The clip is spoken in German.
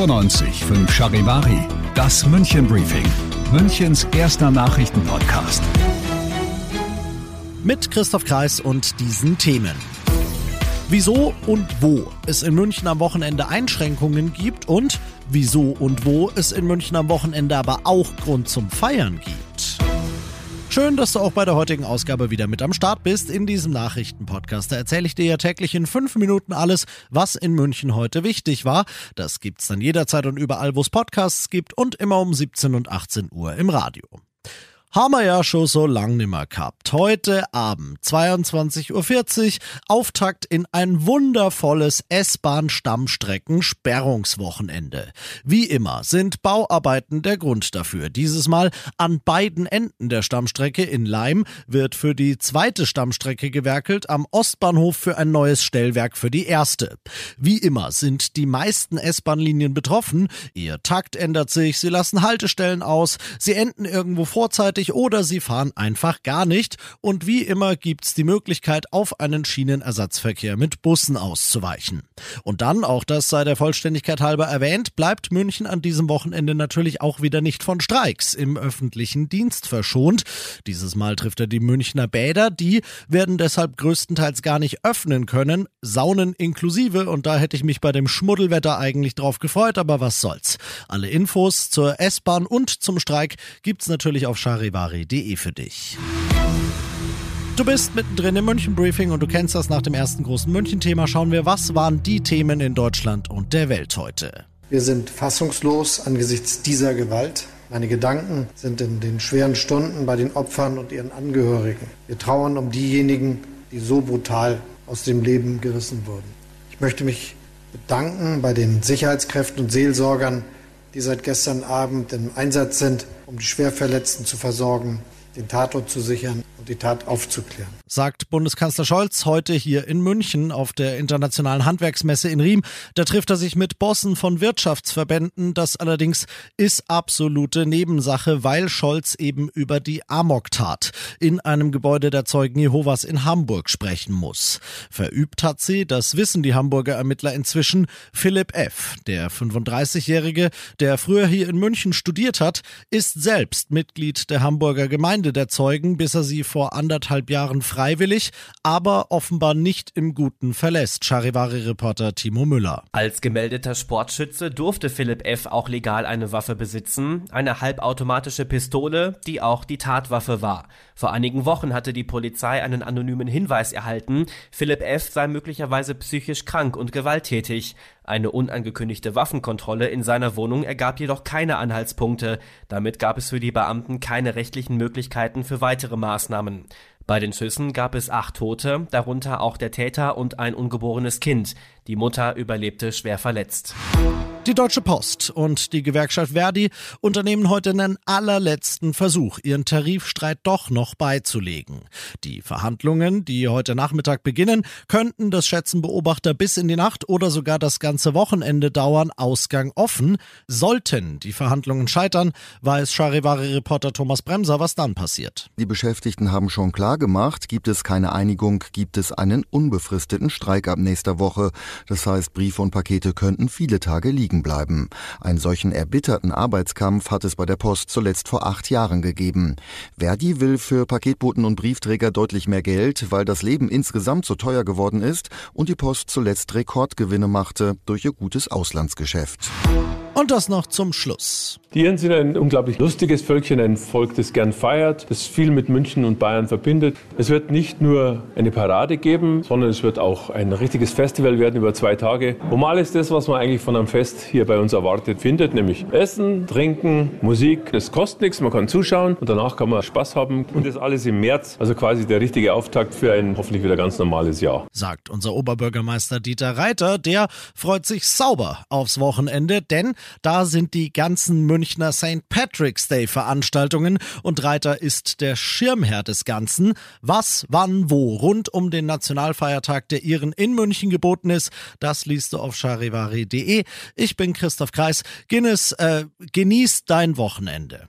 Fünf Charivari, das München Briefing, Münchens erster Nachrichtenpodcast. Mit Christoph Kreis und diesen Themen. Wieso und wo es in München am Wochenende Einschränkungen gibt und wieso und wo es in München am Wochenende aber auch Grund zum Feiern gibt. Schön, dass du auch bei der heutigen Ausgabe wieder mit am Start bist in diesem Nachrichtenpodcast. Da erzähle ich dir ja täglich in fünf Minuten alles, was in München heute wichtig war. Das gibt's dann jederzeit und überall, wo es Podcasts gibt und immer um 17 und 18 Uhr im Radio. Haben wir ja schon so lang nimmer gehabt. Heute Abend, 22.40 Uhr, Auftakt in ein wundervolles S-Bahn-Stammstrecken-Sperrungswochenende. Wie immer sind Bauarbeiten der Grund dafür. Dieses Mal an beiden Enden der Stammstrecke in Leim wird für die zweite Stammstrecke gewerkelt, am Ostbahnhof für ein neues Stellwerk für die erste. Wie immer sind die meisten S-Bahn-Linien betroffen. Ihr Takt ändert sich, sie lassen Haltestellen aus, sie enden irgendwo vorzeitig fertig oder sie fahren einfach gar nicht. Und wie immer gibt's die Möglichkeit, auf einen Schienenersatzverkehr mit Bussen auszuweichen. Und dann, auch das sei der Vollständigkeit halber erwähnt, bleibt München an diesem Wochenende natürlich auch wieder nicht von Streiks im öffentlichen Dienst verschont. Dieses Mal trifft er die Münchner Bäder, die werden deshalb größtenteils gar nicht öffnen können, Saunen inklusive und da hätte ich mich bei dem Schmuddelwetter eigentlich drauf gefreut, aber was soll's. Alle Infos zur S-Bahn und zum Streik gibt's natürlich auf Chari charivari.de für dich. Du bist mittendrin im München Briefing und du kennst das nach dem ersten großen München-Thema. Schauen wir, was waren die Themen in Deutschland und der Welt heute? Wir sind fassungslos angesichts dieser Gewalt. Meine Gedanken sind in den schweren Stunden bei den Opfern und ihren Angehörigen. Wir trauern um diejenigen, die so brutal aus dem Leben gerissen wurden. Ich möchte mich bedanken bei den Sicherheitskräften und Seelsorgern, die seit gestern Abend im Einsatz sind, um die Schwerverletzten zu versorgen, den Tatort zu sichern und die Tat aufzuklären. Sagt Bundeskanzler Scholz heute hier in München auf der Internationalen Handwerksmesse in Riem. Da trifft er sich mit Bossen von Wirtschaftsverbänden. Das allerdings ist absolute Nebensache, weil Scholz eben über die Amok-Tat in einem Gebäude der Zeugen Jehovas in Hamburg sprechen muss. Verübt hat sie, das wissen die Hamburger Ermittler inzwischen, Philipp F., der 35-Jährige, der früher hier in München studiert hat, ist selbst Mitglied der Hamburger Gemeinde der Zeugen, bis er sie vor anderthalb Jahren freiwillig, aber offenbar nicht im Guten verlässt. Charivari-Reporter Timo Müller. Als gemeldeter Sportschütze durfte Philipp F. auch legal eine Waffe besitzen, eine halbautomatische Pistole, die auch die Tatwaffe war. Vor einigen Wochen hatte die Polizei einen anonymen Hinweis erhalten, Philipp F. sei möglicherweise psychisch krank und gewalttätig. Eine unangekündigte Waffenkontrolle in seiner Wohnung ergab jedoch keine Anhaltspunkte. Damit gab es für die Beamten keine rechtlichen Möglichkeiten für weitere Maßnahmen. Bei den Schüssen gab es acht Tote, darunter auch der Täter und ein ungeborenes Kind. Die Mutter überlebte schwer verletzt. Die Deutsche Post und die Gewerkschaft Verdi unternehmen heute einen allerletzten Versuch, ihren Tarifstreit doch noch beizulegen. Die Verhandlungen, die heute Nachmittag beginnen, könnten, das schätzen Beobachter, bis in die Nacht oder sogar das ganze Wochenende dauern, Ausgang offen. Sollten die Verhandlungen scheitern, weiß Charivari-Reporter Thomas Bremser, was dann passiert. Die Beschäftigten haben schon klar gemacht, gibt es keine Einigung, gibt es einen unbefristeten Streik ab nächster Woche. Das heißt, Briefe und Pakete könnten viele Tage liegen liegen bleiben. Einen solchen erbitterten Arbeitskampf hat es bei der Post zuletzt vor acht Jahren gegeben. Verdi will für Paketboten und Briefträger deutlich mehr Geld, weil das Leben insgesamt so teuer geworden ist und die Post zuletzt Rekordgewinne machte durch ihr gutes Auslandsgeschäft. Und das noch zum Schluss. Die Iren sind ein unglaublich lustiges Völkchen, ein Volk, das gern feiert, das viel mit München und Bayern verbindet. Es wird nicht nur eine Parade geben, sondern es wird auch ein richtiges Festival werden über zwei Tage, wo man alles das, was man eigentlich von einem Fest hier bei uns erwartet, findet, nämlich Essen, Trinken, Musik. Es kostet nichts, man kann zuschauen und danach kann man Spaß haben. Und das alles im März, also quasi der richtige Auftakt für ein hoffentlich wieder ganz normales Jahr. Sagt unser Oberbürgermeister Dieter Reiter, der freut sich sauber aufs Wochenende, denn da sind die ganzen Münchner St. Patrick's Day Veranstaltungen und Reiter ist der Schirmherr des Ganzen. Was, wann, wo rund um den Nationalfeiertag der Iren in München geboten ist, das liest du auf charivari.de. Ich bin Christoph Kreis. Guinness, äh, genieß dein Wochenende.